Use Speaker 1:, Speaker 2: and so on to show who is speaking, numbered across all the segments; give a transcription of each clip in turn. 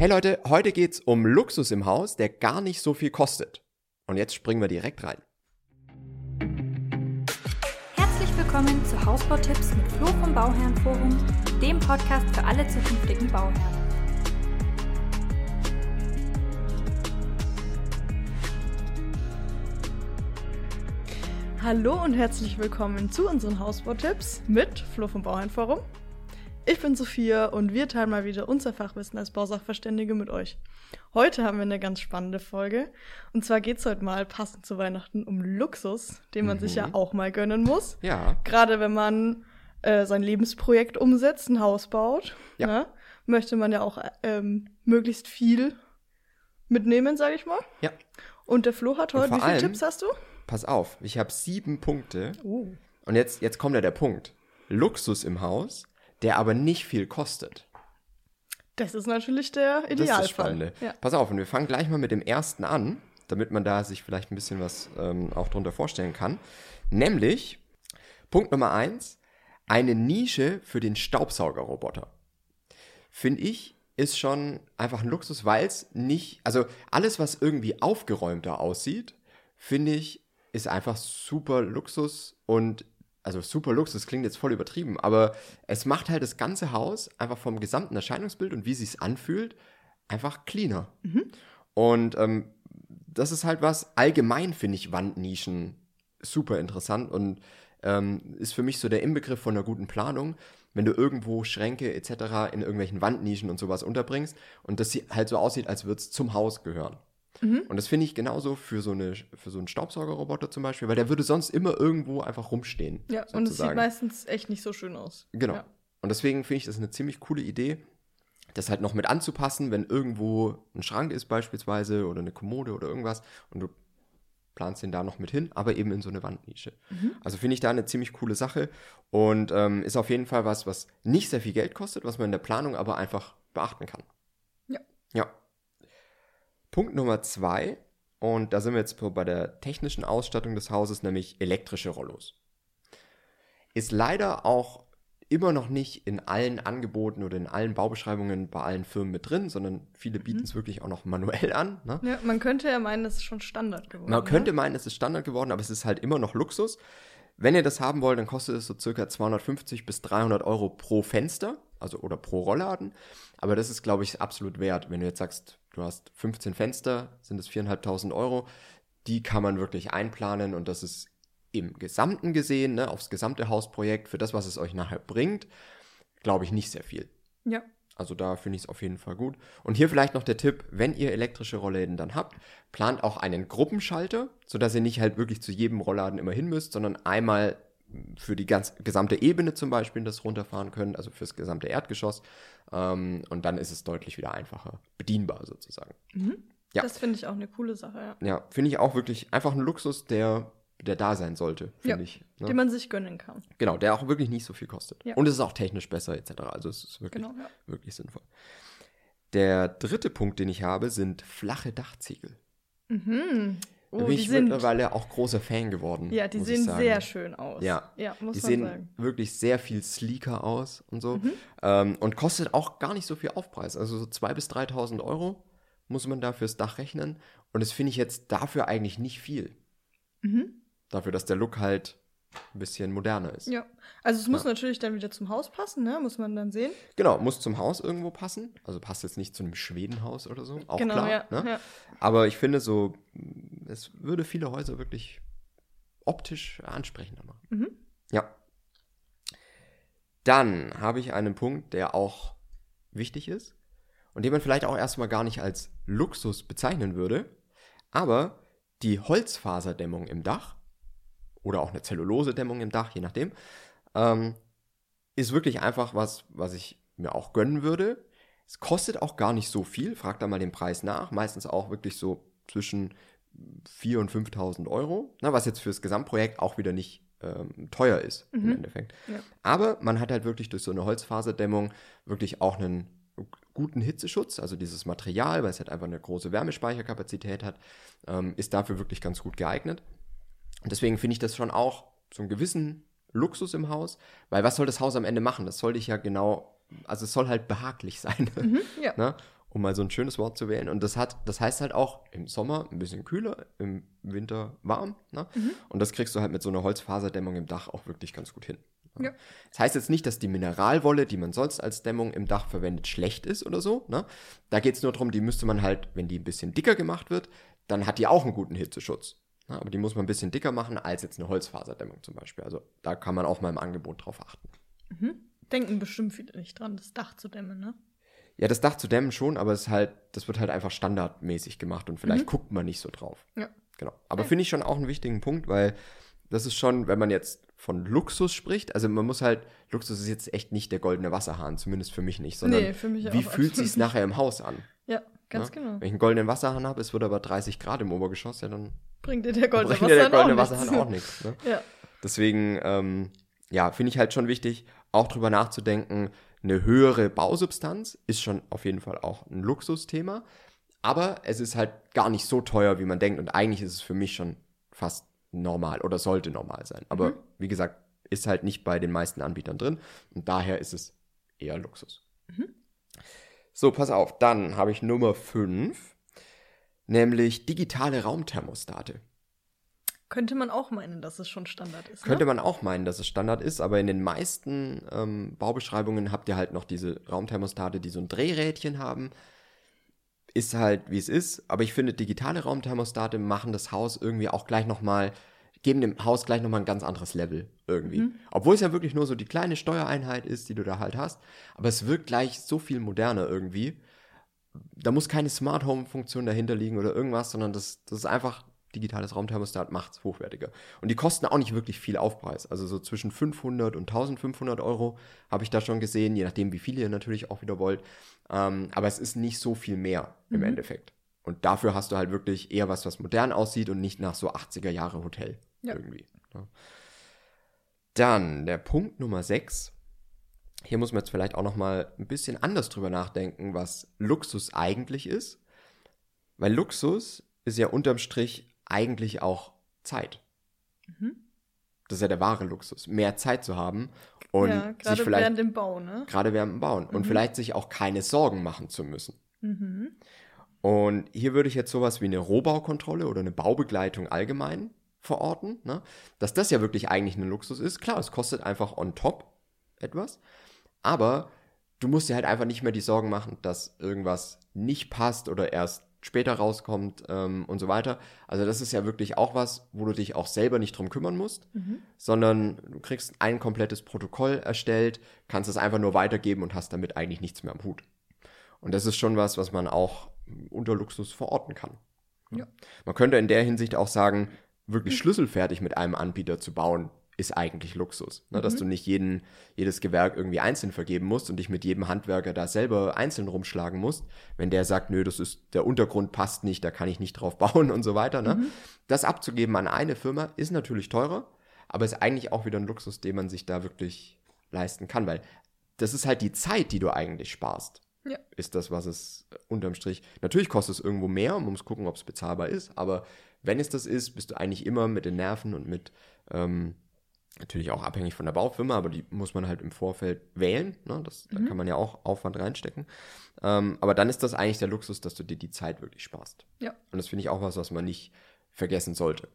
Speaker 1: Hey Leute, heute geht's um Luxus im Haus, der gar nicht so viel kostet. Und jetzt springen wir direkt rein.
Speaker 2: Herzlich willkommen zu Hausbautipps mit Flo vom Bauherrenforum, dem Podcast für alle zukünftigen Bauherren.
Speaker 3: Hallo und herzlich willkommen zu unseren Hausbautipps mit Flo vom Bauherrenforum. Ich bin Sophia und wir teilen mal wieder unser Fachwissen als Bausachverständige mit euch. Heute haben wir eine ganz spannende Folge. Und zwar geht es heute mal passend zu Weihnachten um Luxus, den man mhm. sich ja auch mal gönnen muss.
Speaker 1: Ja.
Speaker 3: Gerade wenn man äh, sein Lebensprojekt umsetzt, ein Haus baut, ja. ne, möchte man ja auch ähm, möglichst viel mitnehmen, sage ich mal.
Speaker 1: Ja.
Speaker 3: Und der Flo hat heute, wie viele Tipps hast du?
Speaker 1: pass auf, ich habe sieben Punkte. Uh. Und jetzt, jetzt kommt ja der Punkt. Luxus im Haus, der aber nicht viel kostet.
Speaker 3: Das ist natürlich der Idealfall. Das ist das
Speaker 1: Spannende. Ja. Pass auf, und wir fangen gleich mal mit dem ersten an, damit man da sich vielleicht ein bisschen was ähm, auch drunter vorstellen kann. Nämlich, Punkt Nummer eins, eine Nische für den Staubsaugerroboter. Finde ich, ist schon einfach ein Luxus, weil es nicht, also alles, was irgendwie aufgeräumter aussieht, finde ich, ist einfach super Luxus und also super Luxus klingt jetzt voll übertrieben, aber es macht halt das ganze Haus einfach vom gesamten Erscheinungsbild und wie es sich anfühlt einfach cleaner. Mhm. Und ähm, das ist halt was allgemein finde ich Wandnischen super interessant und ähm, ist für mich so der Inbegriff von einer guten Planung, wenn du irgendwo Schränke etc. in irgendwelchen Wandnischen und sowas unterbringst und das halt so aussieht, als würde es zum Haus gehören. Mhm. Und das finde ich genauso für so, eine, für so einen Staubsaugerroboter zum Beispiel, weil der würde sonst immer irgendwo einfach rumstehen.
Speaker 3: Ja, sozusagen. und es sieht meistens echt nicht so schön aus.
Speaker 1: Genau.
Speaker 3: Ja.
Speaker 1: Und deswegen finde ich das eine ziemlich coole Idee, das halt noch mit anzupassen, wenn irgendwo ein Schrank ist beispielsweise oder eine Kommode oder irgendwas und du planst den da noch mit hin, aber eben in so eine Wandnische. Mhm. Also finde ich da eine ziemlich coole Sache und ähm, ist auf jeden Fall was, was nicht sehr viel Geld kostet, was man in der Planung aber einfach beachten kann.
Speaker 3: Ja.
Speaker 1: Ja. Punkt Nummer zwei, und da sind wir jetzt bei der technischen Ausstattung des Hauses, nämlich elektrische Rollos. Ist leider auch immer noch nicht in allen Angeboten oder in allen Baubeschreibungen bei allen Firmen mit drin, sondern viele bieten es mhm. wirklich auch noch manuell an. Ne?
Speaker 3: Ja, man könnte ja meinen, es ist schon Standard geworden.
Speaker 1: Man könnte ne? meinen, es ist Standard geworden, aber es ist halt immer noch Luxus. Wenn ihr das haben wollt, dann kostet es so circa 250 bis 300 Euro pro Fenster, also oder pro Rollladen. Aber das ist, glaube ich, absolut wert. Wenn du jetzt sagst, du hast 15 Fenster, sind es 4.500 Euro. Die kann man wirklich einplanen und das ist im Gesamten gesehen, ne, aufs gesamte Hausprojekt, für das, was es euch nachher bringt, glaube ich, nicht sehr viel.
Speaker 3: Ja.
Speaker 1: Also da finde ich es auf jeden Fall gut. Und hier vielleicht noch der Tipp, wenn ihr elektrische Rollläden dann habt, plant auch einen Gruppenschalter, sodass ihr nicht halt wirklich zu jedem Rollladen immer hin müsst, sondern einmal für die ganz, gesamte Ebene zum Beispiel das runterfahren könnt, also fürs gesamte Erdgeschoss. Ähm, und dann ist es deutlich wieder einfacher bedienbar sozusagen.
Speaker 3: Mhm. Ja. Das finde ich auch eine coole Sache, ja.
Speaker 1: Ja, finde ich auch wirklich einfach ein Luxus, der der da sein sollte, finde ja, ich.
Speaker 3: Ne? Den man sich gönnen kann.
Speaker 1: Genau, der auch wirklich nicht so viel kostet. Ja. Und es ist auch technisch besser, etc. Also es ist wirklich, genau, ja. wirklich sinnvoll. Der dritte Punkt, den ich habe, sind flache Dachziegel. Mhm. Oh, bin ich sind, mittlerweile auch großer Fan geworden.
Speaker 3: Ja, die sehen sehr schön aus.
Speaker 1: Ja,
Speaker 3: ja
Speaker 1: muss die man sehen sagen. wirklich sehr viel sleeker aus und so. Mhm. Ähm, und kostet auch gar nicht so viel Aufpreis. Also so 2.000 bis 3.000 Euro muss man da fürs Dach rechnen. Und das finde ich jetzt dafür eigentlich nicht viel. Mhm. Dafür, dass der Look halt ein bisschen moderner ist.
Speaker 3: Ja, also es muss ja. natürlich dann wieder zum Haus passen, ne? Muss man dann sehen.
Speaker 1: Genau, muss zum Haus irgendwo passen. Also passt jetzt nicht zu einem Schwedenhaus oder so, auch
Speaker 3: genau,
Speaker 1: klar.
Speaker 3: Ja,
Speaker 1: ne?
Speaker 3: ja.
Speaker 1: Aber ich finde so, es würde viele Häuser wirklich optisch ansprechender machen. Mhm. Ja. Dann habe ich einen Punkt, der auch wichtig ist und den man vielleicht auch erstmal gar nicht als Luxus bezeichnen würde, aber die Holzfaserdämmung im Dach oder auch eine Zellulosedämmung im Dach, je nachdem, ähm, ist wirklich einfach was, was ich mir auch gönnen würde. Es kostet auch gar nicht so viel, fragt da mal den Preis nach, meistens auch wirklich so zwischen 4.000 und 5.000 Euro, na, was jetzt fürs Gesamtprojekt auch wieder nicht ähm, teuer ist mhm. im Endeffekt. Ja. Aber man hat halt wirklich durch so eine Holzfaserdämmung wirklich auch einen guten Hitzeschutz, also dieses Material, weil es halt einfach eine große Wärmespeicherkapazität hat, ähm, ist dafür wirklich ganz gut geeignet. Und deswegen finde ich das schon auch so einen gewissen Luxus im Haus, weil was soll das Haus am Ende machen? Das soll dich ja genau, also es soll halt behaglich sein. Mhm, ja. ne? um mal so ein schönes Wort zu wählen. Und das hat, das heißt halt auch im Sommer ein bisschen kühler, im Winter warm. Ne? Und das kriegst du halt mit so einer Holzfaserdämmung im Dach auch wirklich ganz gut hin.
Speaker 3: Ja.
Speaker 1: Das heißt jetzt nicht, dass die Mineralwolle, die man sonst als Dämmung im Dach verwendet, schlecht ist oder so. Ne? Da geht es nur darum, die müsste man halt, wenn die ein bisschen dicker gemacht wird, dann hat die auch einen guten Hitzeschutz. Ne? Aber die muss man ein bisschen dicker machen als jetzt eine Holzfaserdämmung zum Beispiel. Also da kann man auch mal im Angebot drauf achten.
Speaker 3: Denken bestimmt viele nicht dran, das Dach zu dämmen, ne?
Speaker 1: Ja, das Dach zu dämmen schon, aber es halt, das wird halt einfach standardmäßig gemacht und vielleicht guckt man nicht so drauf.
Speaker 3: Ja.
Speaker 1: Genau. Aber finde ich schon auch einen wichtigen Punkt, weil das ist schon, wenn man jetzt von Luxus spricht, also man muss halt, Luxus ist jetzt echt nicht der goldene Wasserhahn, zumindest für mich nicht, sondern
Speaker 3: Nee, für mich
Speaker 1: wie fühlt sich's nachher im Haus an?
Speaker 3: Ja, ganz
Speaker 1: ne?
Speaker 3: genau.
Speaker 1: Wenn ich einen goldenen Wasserhahn habe, es wird aber 30 Grad im Obergeschoss, ja, dann
Speaker 3: Bringt dir der goldene
Speaker 1: bringt dir der goldene
Speaker 3: Wasserhahn
Speaker 1: Wasserhahn
Speaker 3: auch
Speaker 1: nichts. Ne?
Speaker 3: Ja.
Speaker 1: Deswegen, ähm, ja, finde ich halt schon wichtig, auch drüber nachzudenken, eine höhere Bausubstanz ist schon auf jeden Fall auch ein Luxusthema, aber es ist halt gar nicht so teuer, wie man denkt und eigentlich ist es für mich schon fast normal oder sollte normal sein. Aber wie gesagt, ist halt nicht bei den meisten Anbietern drin und daher ist es eher Luxus. So, pass auf, dann habe ich Nummer 5, nämlich digitale Raumthermostate.
Speaker 3: Könnte man auch meinen, dass es schon Standard ist.
Speaker 1: Könnte
Speaker 3: ne?
Speaker 1: man auch meinen, dass es Standard ist, aber in den meisten ähm, Baubeschreibungen habt ihr halt noch diese Raumthermostate, die so ein Drehrädchen haben. Ist halt, wie es ist. Aber ich finde, digitale Raumthermostate machen das Haus irgendwie auch gleich nochmal, geben dem Haus gleich nochmal ein ganz anderes Level irgendwie. Obwohl es ja wirklich nur so die kleine Steuereinheit ist, die du da halt hast. Aber es wirkt gleich so viel moderner irgendwie. Da muss keine Smart Home Funktion dahinter liegen oder irgendwas, sondern das, das ist einfach digitales Raumthermostat macht's hochwertiger. Und die kosten auch nicht wirklich viel Aufpreis. Also so zwischen 500 und 1500 Euro habe ich da schon gesehen, je nachdem, wie viel ihr natürlich auch wieder wollt. Ähm, aber es ist nicht so viel mehr im Endeffekt. Und dafür hast du halt wirklich eher was, was modern aussieht und nicht nach so 80er Jahre Hotel
Speaker 3: Ja.
Speaker 1: irgendwie. ne? Dann der Punkt Nummer 6. Hier muss man jetzt vielleicht auch noch mal ein bisschen anders drüber nachdenken, was Luxus eigentlich ist. Weil Luxus ist ja unterm Strich eigentlich auch Zeit. Das ist ja der wahre Luxus, mehr Zeit zu haben und
Speaker 3: ja,
Speaker 1: sich
Speaker 3: gerade
Speaker 1: vielleicht
Speaker 3: während dem Bau, ne?
Speaker 1: gerade während dem Bauen und vielleicht sich auch keine Sorgen machen zu müssen.
Speaker 3: Mhm.
Speaker 1: Und hier würde ich jetzt sowas wie eine Rohbaukontrolle oder eine Baubegleitung allgemein verorten, ne? dass das ja wirklich eigentlich ein Luxus ist. Klar, es kostet einfach on top etwas, aber du musst dir halt einfach nicht mehr die Sorgen machen, dass irgendwas nicht passt oder erst später rauskommt ähm, und so weiter. Also das ist ja wirklich auch was, wo du dich auch selber nicht drum kümmern musst, sondern du kriegst ein komplettes Protokoll erstellt, kannst es einfach nur weitergeben und hast damit eigentlich nichts mehr am Hut. Und das ist schon was, was man auch unter Luxus verorten kann.
Speaker 3: Ja.
Speaker 1: Man könnte in der Hinsicht auch sagen, wirklich schlüsselfertig mit einem Anbieter zu bauen, ist eigentlich Luxus. Ne? Dass du nicht jeden, jedes Gewerk irgendwie einzeln vergeben musst und dich mit jedem Handwerker da selber einzeln rumschlagen musst, wenn der sagt, nö, das ist, der Untergrund passt nicht, da kann ich nicht drauf bauen und so weiter. Ne? Das abzugeben an eine Firma ist natürlich teurer, aber ist eigentlich auch wieder ein Luxus, den man sich da wirklich leisten kann, weil das ist halt die Zeit, die du eigentlich sparst
Speaker 3: Ja.
Speaker 1: ist das, was es äh, unterm Strich. Natürlich kostet es irgendwo mehr, man muss gucken, ob es bezahlbar ist, aber wenn es das ist, bist du eigentlich immer mit den Nerven und mit, ähm, natürlich auch abhängig von der Baufirma, aber die muss man halt im Vorfeld wählen. Ne? Das, Da kann man ja auch Aufwand reinstecken. Ähm, aber dann ist das eigentlich der Luxus, dass du dir die Zeit wirklich sparst.
Speaker 3: Ja.
Speaker 1: Und das finde ich auch was, was man nicht vergessen sollte.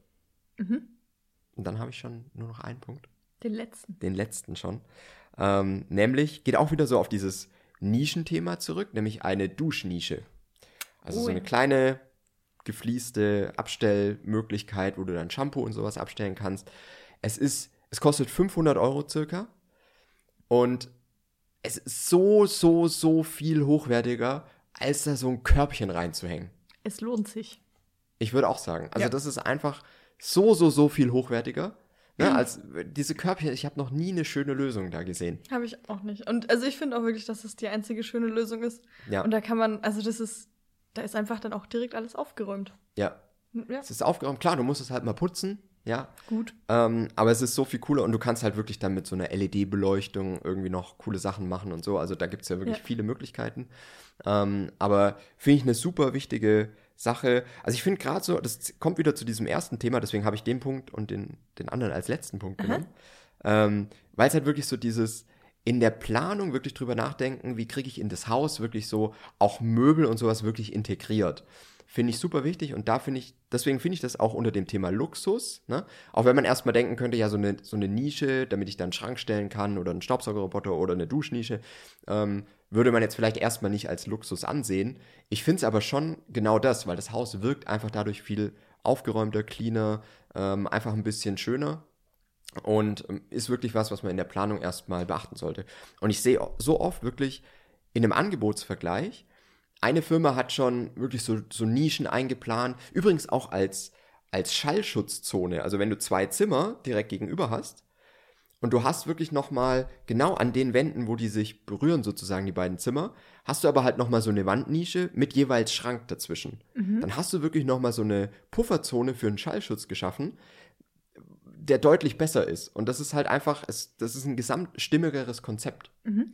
Speaker 1: Und dann habe ich schon nur noch einen Punkt
Speaker 3: Den letzten.
Speaker 1: den letzten schon. Ähm, nämlich geht auch wieder so auf dieses Nischenthema zurück, nämlich eine Duschnische. Also
Speaker 3: Oh
Speaker 1: so eine
Speaker 3: ja.
Speaker 1: kleine gefließte Abstellmöglichkeit, wo du dann Shampoo und sowas abstellen kannst. Es ist, es kostet 500 Euro circa und es ist so, so, so viel hochwertiger, als da so ein Körbchen reinzuhängen.
Speaker 3: Es lohnt sich.
Speaker 1: Ich würde auch sagen. Also
Speaker 3: Ja.
Speaker 1: das ist einfach so, so, so viel hochwertiger. Ne, als diese Körbchen, ich habe noch nie eine schöne Lösung da gesehen.
Speaker 3: Habe ich auch nicht. Und also ich finde auch wirklich, dass es die einzige schöne Lösung ist.
Speaker 1: Ja.
Speaker 3: Und da kann man, also das ist, da ist einfach dann auch direkt alles aufgeräumt.
Speaker 1: Ja,
Speaker 3: Ja,
Speaker 1: es ist aufgeräumt. Klar, du musst es halt mal putzen, ja.
Speaker 3: gut.
Speaker 1: Ähm, aber es ist so viel cooler und du kannst halt wirklich dann mit so einer LED-Beleuchtung irgendwie noch coole Sachen machen und so. Also da gibt es ja wirklich
Speaker 3: Ja.
Speaker 1: viele Möglichkeiten. Ähm, aber finde ich eine super wichtige Sache. Also ich finde gerade so, das kommt wieder zu diesem ersten Thema, deswegen habe ich den Punkt und den, den anderen als letzten Punkt genommen. Ähm, Weil es halt wirklich so dieses, in der Planung wirklich drüber nachdenken, wie kriege ich in das Haus wirklich so auch Möbel und sowas wirklich integriert. Finde ich super wichtig und da finde ich, deswegen finde ich das auch unter dem Thema Luxus, ne? Auch wenn man erstmal denken könnte, ja, so eine, so eine Nische, damit ich dann einen Schrank stellen kann oder einen Staubsaugerroboter oder eine Duschnische, ähm, würde man jetzt vielleicht erstmal nicht als Luxus ansehen. Ich finde es aber schon genau das, weil das Haus wirkt einfach dadurch viel aufgeräumter, cleaner, ähm, einfach ein bisschen schöner und ähm, ist wirklich was, was man in der Planung erstmal beachten sollte. Und ich sehe so oft wirklich in einem Angebotsvergleich, eine Firma hat schon wirklich so, so Nischen eingeplant, übrigens auch als, als Schallschutzzone. Also wenn du zwei Zimmer direkt gegenüber hast und du hast wirklich nochmal genau an den Wänden, wo die sich berühren, sozusagen die beiden Zimmer, hast du aber halt nochmal so eine Wandnische mit jeweils Schrank dazwischen. Mhm. Dann hast du wirklich nochmal so eine Pufferzone für einen Schallschutz geschaffen, der deutlich besser ist. Und das ist halt einfach, es, das ist ein gesamtstimmigeres Konzept. Mhm.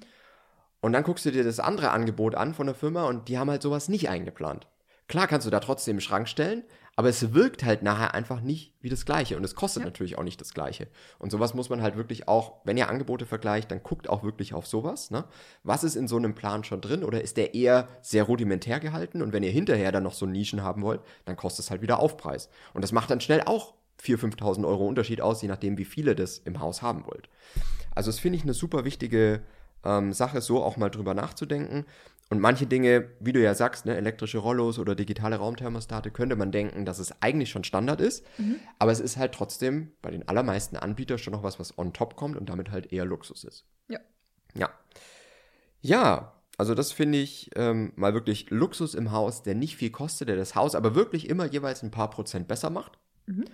Speaker 1: Und dann guckst du dir das andere Angebot an von der Firma und die haben halt sowas nicht eingeplant. Klar kannst du da trotzdem einen Schrank stellen, aber es wirkt halt nachher einfach nicht wie das Gleiche und es kostet ja. natürlich auch nicht das Gleiche. Und sowas muss man halt wirklich auch, wenn ihr Angebote vergleicht, dann guckt auch wirklich auf sowas. Ne? Was ist in so einem Plan schon drin oder ist der eher sehr rudimentär gehalten? Und wenn ihr hinterher dann noch so Nischen haben wollt, dann kostet es halt wieder Aufpreis. Und das macht dann schnell auch 4.000, 5.000 Euro Unterschied aus, je nachdem, wie viele das im Haus haben wollt. Also das finde ich eine super wichtige ähm, Sache, so auch mal drüber nachzudenken. Und manche Dinge, wie du ja sagst, ne, elektrische Rollos oder digitale Raumthermostate, könnte man denken, dass es eigentlich schon Standard ist. Mhm. Aber es ist halt trotzdem bei den allermeisten Anbietern schon noch was, was on top kommt und damit halt eher Luxus ist.
Speaker 3: Ja.
Speaker 1: Ja. Ja, also das finde ich ähm, mal wirklich Luxus im Haus, der nicht viel kostet, der das Haus aber wirklich immer jeweils ein paar Prozent besser macht. Mhm.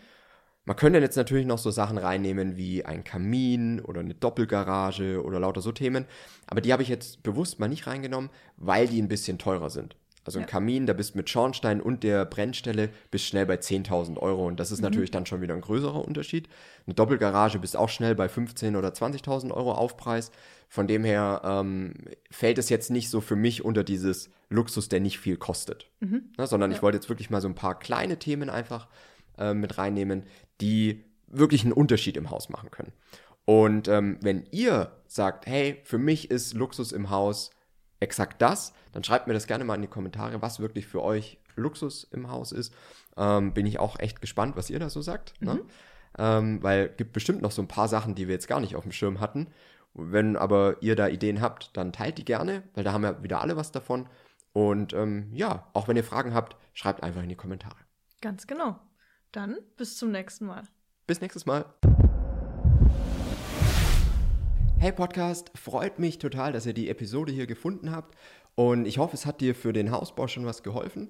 Speaker 1: Man könnte jetzt natürlich noch so Sachen reinnehmen wie ein Kamin oder eine Doppelgarage oder lauter so Themen, aber die habe ich jetzt bewusst mal nicht reingenommen, weil die ein bisschen teurer sind. Also ein Kamin, da bist mit Schornstein und der Brennstelle bist schnell bei 10.000 Euro und das ist mhm. natürlich dann schon wieder ein größerer Unterschied. Eine Doppelgarage bist auch schnell bei 15.000 oder 20.000 Euro Aufpreis. Von dem her ähm, fällt es jetzt nicht so für mich unter dieses Luxus, der nicht viel kostet, mhm. ne, sondern ja. ich wollte jetzt wirklich mal so ein paar kleine Themen einfach äh, mit reinnehmen, die wirklich einen Unterschied im Haus machen können. Und ähm, wenn ihr sagt, hey, für mich ist Luxus im Haus exakt das, dann schreibt mir das gerne mal in die Kommentare, was wirklich für euch Luxus im Haus ist. Ähm, bin ich auch echt gespannt, was ihr da so sagt. Ne? Mhm. Ne? Ähm, weil gibt bestimmt noch so ein paar Sachen, die wir jetzt gar nicht auf dem Schirm hatten. Wenn aber ihr da Ideen habt, dann teilt die gerne, weil da haben ja wieder alle was davon. Und ähm, ja, auch wenn ihr Fragen habt, schreibt einfach in die Kommentare.
Speaker 3: Ganz genau. Dann bis zum nächsten Mal.
Speaker 1: Bis nächstes Mal. Hey Podcast, freut mich total, dass ihr die Episode hier gefunden habt und ich hoffe, es hat dir für den Hausbau schon was geholfen.